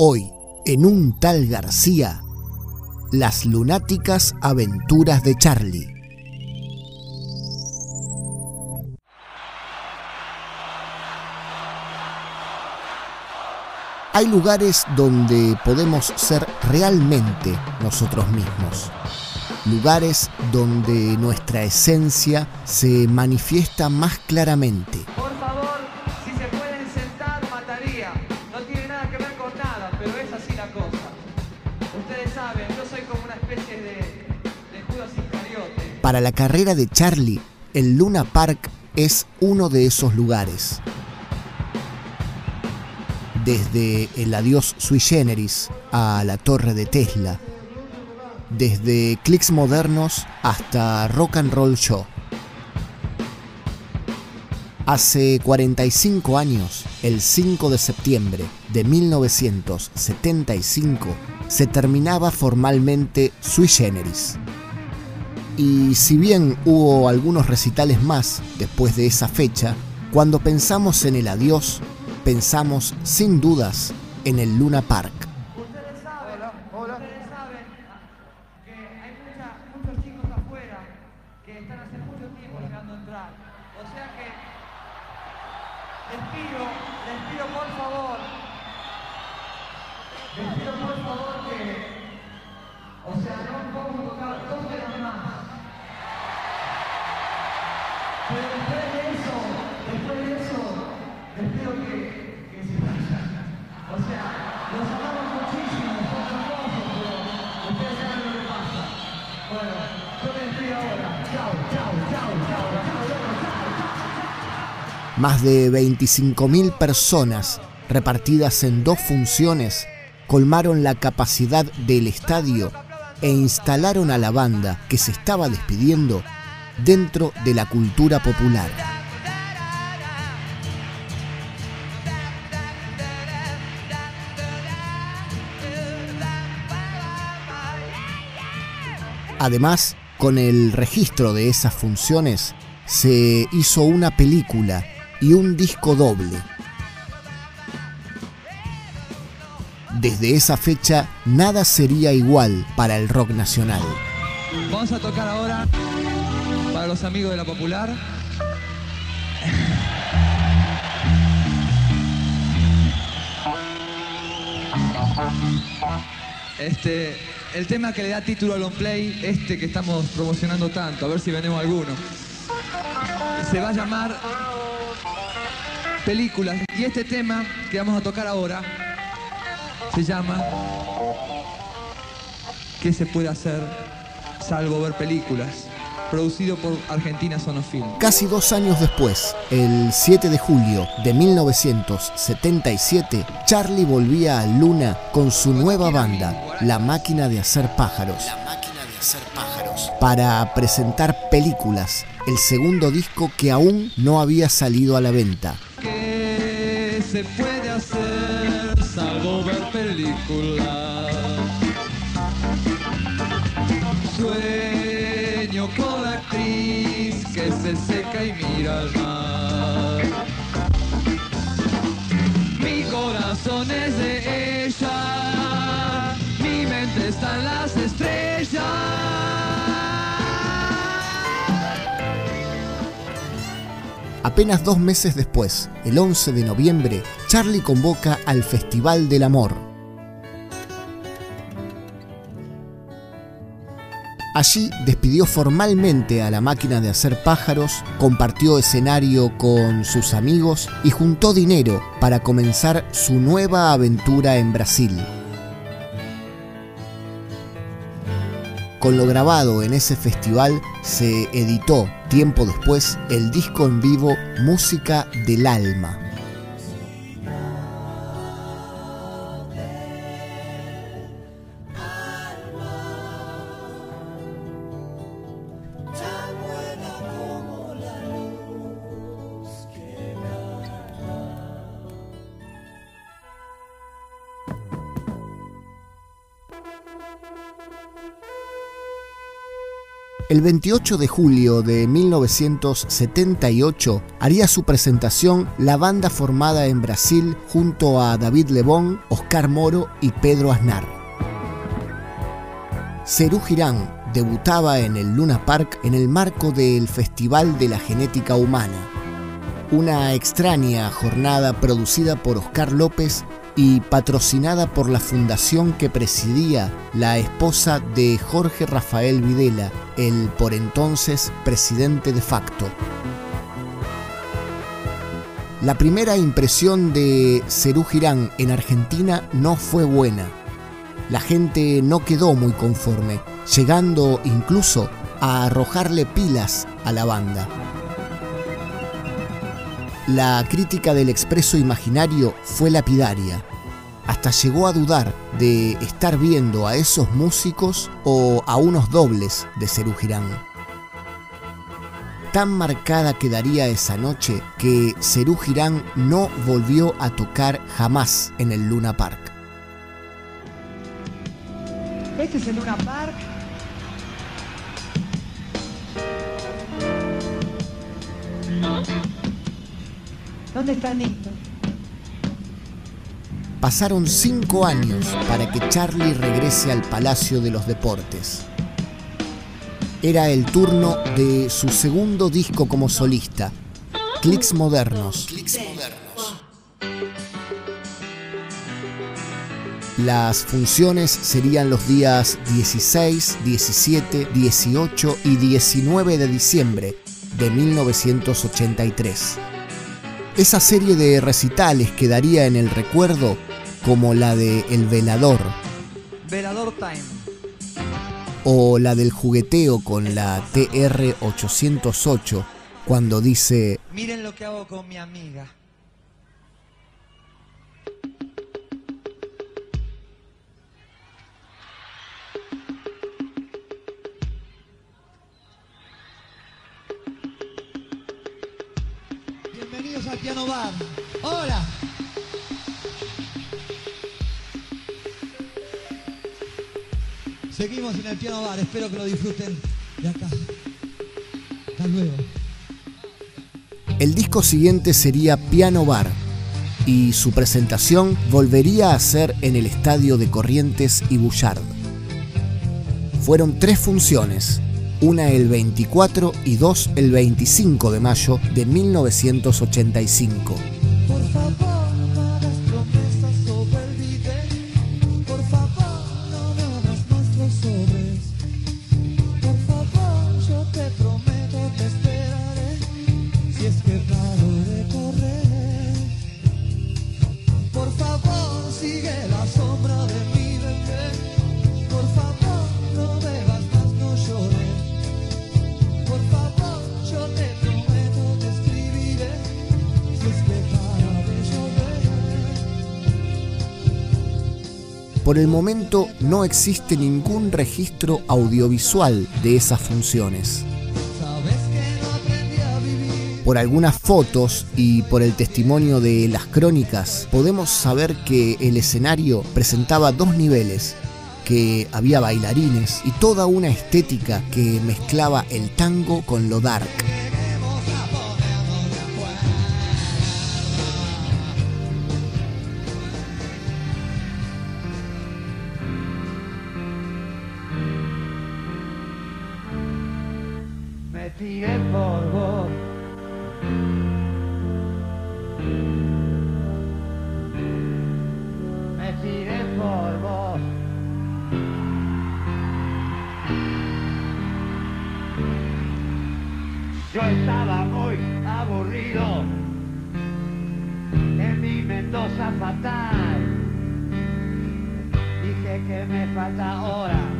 Hoy, en un tal García, las lunáticas aventuras de Charlie. Hay lugares donde podemos ser realmente nosotros mismos. Lugares donde nuestra esencia se manifiesta más claramente. Pero es así la cosa. Ustedes saben, yo soy como una especie de, de Judas Iscariote. Para la carrera de Charlie, el Luna Park es uno de esos lugares. Desde el adiós sui generis a la torre de Tesla, desde clics modernos hasta rock and roll show. Hace 45 años, el 5 de septiembre de 1975, se terminaba formalmente Sui Generis. Y si bien hubo algunos recitales más después de esa fecha, cuando pensamos en el adiós, pensamos sin dudas en el Luna Park. Más de 25.000 personas repartidas en dos funciones colmaron la capacidad del estadio e instalaron a la banda que se estaba despidiendo dentro de la cultura popular. Además, con el registro de esas funciones, se hizo una película y un disco doble. Desde esa fecha, nada sería igual para el rock nacional. Vamos a tocar ahora para los amigos de la popular. Este, el tema que le da título al on play, este que estamos promocionando tanto, a ver si venimos alguno. Se va a llamar Películas. Y este tema que vamos a tocar ahora se llama ¿Qué se puede hacer salvo ver películas? Producido por Argentina Sonofilm. Casi dos años después, el 7 de julio de 1977, Charlie volvía a Luna con su nueva banda, La Máquina de Hacer Pájaros, para presentar películas, el segundo disco que aún no había salido a la venta. ¿Qué se puede hacer salvo ver películas? Se seca y mira al mar. Mi corazón es de ella, mi mente está en las estrellas. Apenas dos meses después, el 11 de noviembre, Charlie convoca al Festival del Amor. Allí despidió formalmente a la máquina de hacer pájaros, compartió escenario con sus amigos y juntó dinero para comenzar su nueva aventura en Brasil. Con lo grabado en ese festival se editó tiempo después el disco en vivo Música del Alma. El 28 de julio de 1978 haría su presentación la banda formada en Brasil junto a David Lebón, Oscar Moro y Pedro Aznar. Cerú Girán debutaba en el Luna Park en el marco del Festival de la Genética Humana, una extraña jornada producida por Oscar López y patrocinada por la fundación que presidía la esposa de Jorge Rafael Videla, el por entonces presidente de facto. La primera impresión de Cerú Girán en Argentina no fue buena. La gente no quedó muy conforme, llegando incluso a arrojarle pilas a la banda. La crítica del expreso imaginario fue lapidaria. Hasta llegó a dudar de estar viendo a esos músicos o a unos dobles de Cerú Girán. Tan marcada quedaría esa noche que Cerú Girán no volvió a tocar jamás en el Luna Park. Este es el Luna Park. ¿Dónde está Nito? Pasaron cinco años para que Charlie regrese al Palacio de los Deportes. Era el turno de su segundo disco como solista, Clicks Modernos. Las funciones serían los días 16, 17, 18 y 19 de diciembre de 1983. Esa serie de recitales quedaría en el recuerdo como la de El Velador Velador Time. o la del jugueteo con la TR-808 cuando dice Miren lo que hago con mi amiga. Bienvenidos Piano Bar. Hola. Seguimos en el Piano Bar. Espero que lo disfruten de acá. Hasta luego. El disco siguiente sería Piano Bar y su presentación volvería a ser en el estadio de Corrientes y Bullard. Fueron tres funciones, una el 24 y dos el 25 de mayo de 1985. Por favor, Por el momento no existe ningún registro audiovisual de esas funciones. Por algunas fotos y por el testimonio de las crónicas, podemos saber que el escenario presentaba dos niveles, que había bailarines y toda una estética que mezclaba el tango con lo dark. Fatal. Dije que me falta ahora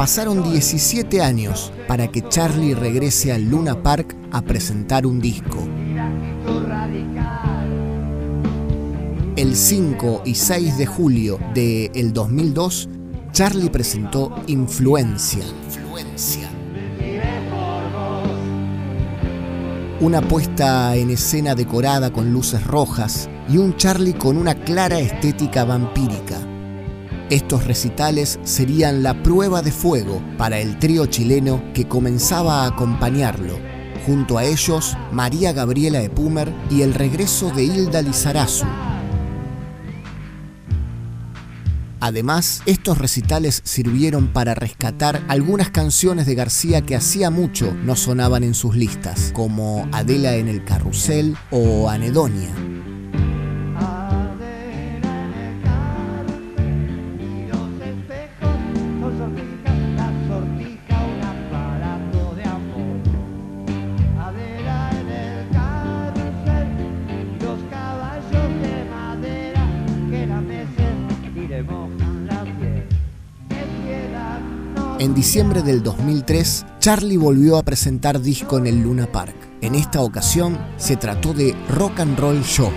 Pasaron 17 años para que Charlie regrese al Luna Park a presentar un disco. El 5 y 6 de julio del el 2002, Charlie presentó. Influencia. Una puesta en escena decorada con luces rojas y un Charlie con una clara estética vampírica. Estos recitales serían la prueba de fuego para el trío chileno que comenzaba a acompañarlo. Junto a ellos, María Gabriela Epumer y el regreso de Hilda Lizarazu, Además, estos recitales sirvieron para rescatar algunas canciones de García que hacía mucho no sonaban en sus listas, como Adela en el Carrusel o Anedonia. En diciembre del 2003, Charlie volvió a presentar disco en el Luna Park. En esta ocasión se trató de Rock and Roll Show,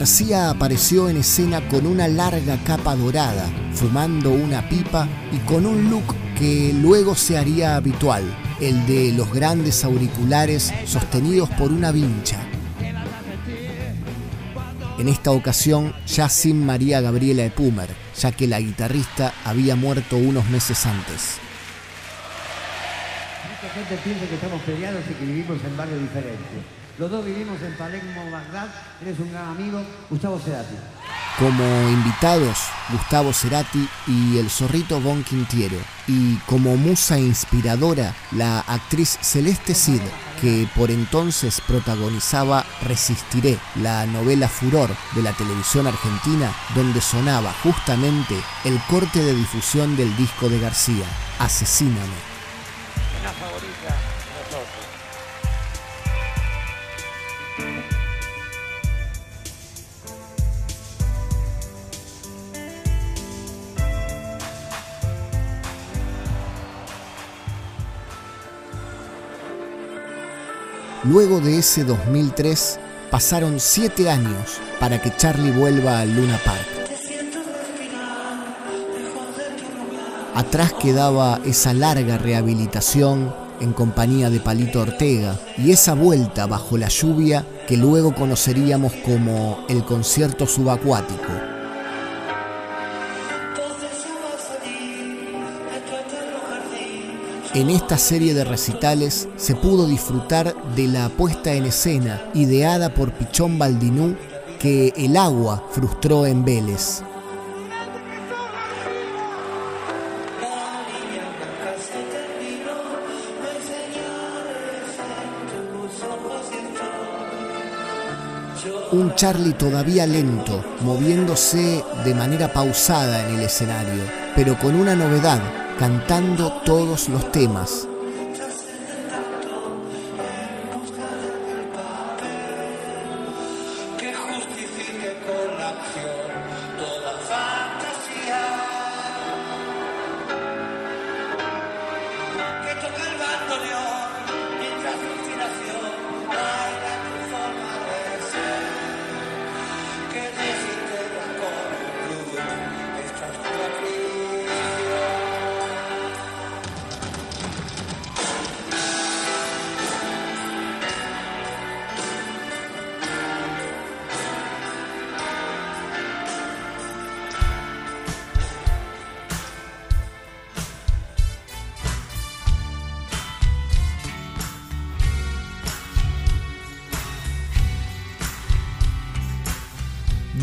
García apareció en escena con una larga capa dorada, fumando una pipa y con un look que luego se haría habitual, el de los grandes auriculares sostenidos por una vincha. En esta ocasión ya sin María Gabriela Epumer, ya que la guitarrista había muerto unos meses antes. Mucha gente piensa que estamos peleados y que vivimos en barrios diferentes. Los dos vivimos en Palermo, Bagdad. Eres un gran amigo, Gustavo Cerati. Como invitados, Gustavo Cerati y el zorrito Bon Quintiero. Y como musa inspiradora, la actriz Celeste Cid, que por entonces protagonizaba Resistiré, la novela Furor de la televisión argentina, donde sonaba justamente el corte de difusión del disco de García, Asesíname. Luego de ese 2003, pasaron siete años para que Charlie vuelva al Luna Park. Atrás quedaba esa larga rehabilitación en compañía de Palito Ortega y esa vuelta bajo la lluvia que luego conoceríamos como el concierto subacuático. En esta serie de recitales se pudo disfrutar de la puesta en escena ideada por Pichón Baldinú que el agua frustró en Vélez. Un Charlie todavía lento, moviéndose de manera pausada en el escenario, pero con una novedad cantando todos los temas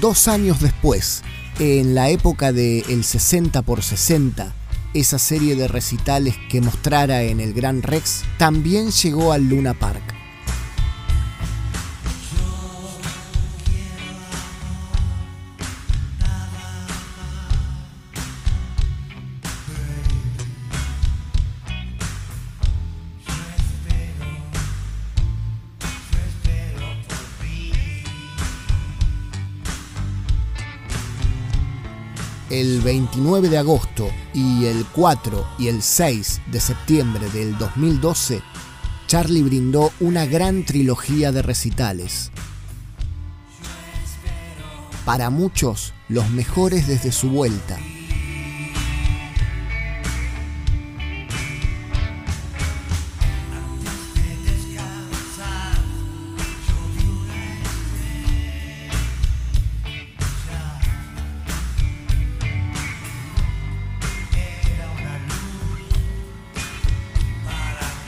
Dos años después, En la época de El 60 por 60, esa serie de recitales que mostrara en el Gran Rex también llegó al Luna Park. 29 de agosto y el 4 y el 6 de septiembre del 2012, Charlie brindó una gran trilogía de recitales. Para muchos, los mejores desde su vuelta.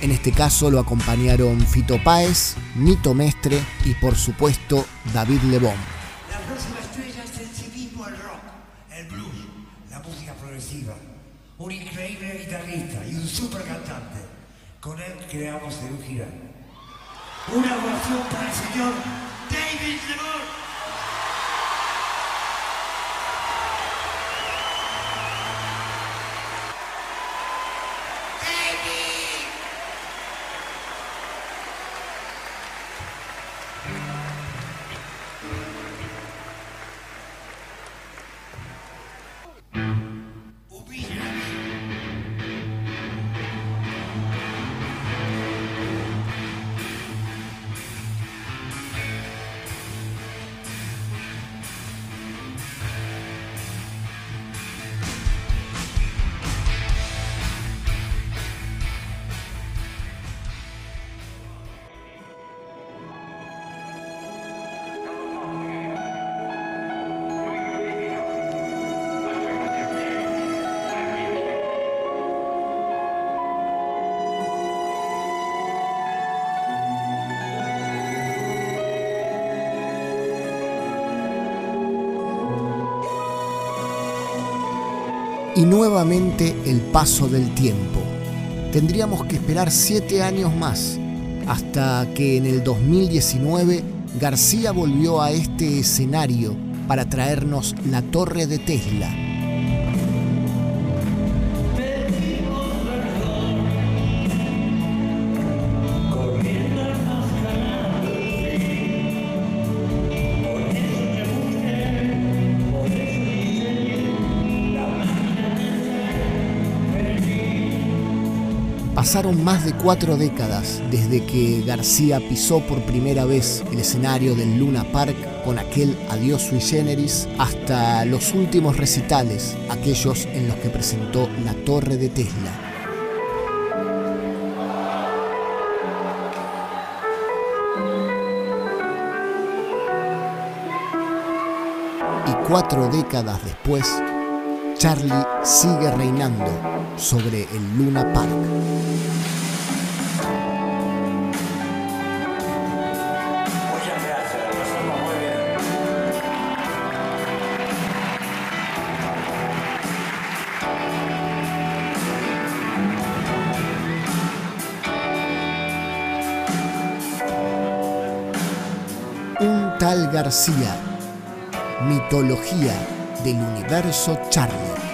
En este caso lo acompañaron Fito Páez, Nito Mestre y por supuesto David Lebón. La próxima estrella es el civismo al rock, el blues, la música progresiva. Un increíble guitarrista y un super cantante. Con él creamos el. Una ovación para el señor David Lebón. Y nuevamente el paso del tiempo. Tendríamos que esperar siete años más, hasta que en el 2019 García volvió a este escenario para traernos la torre de Tesla. Pasaron más de cuatro décadas desde que García pisó por primera vez el escenario del Luna Park con aquel Adiós sui generis hasta los últimos recitales, aquellos en los que presentó la Torre de Tesla. Y cuatro décadas después, Charlie sigue reinando sobre el Luna Park. Un tal García, mitología del universo Charlie.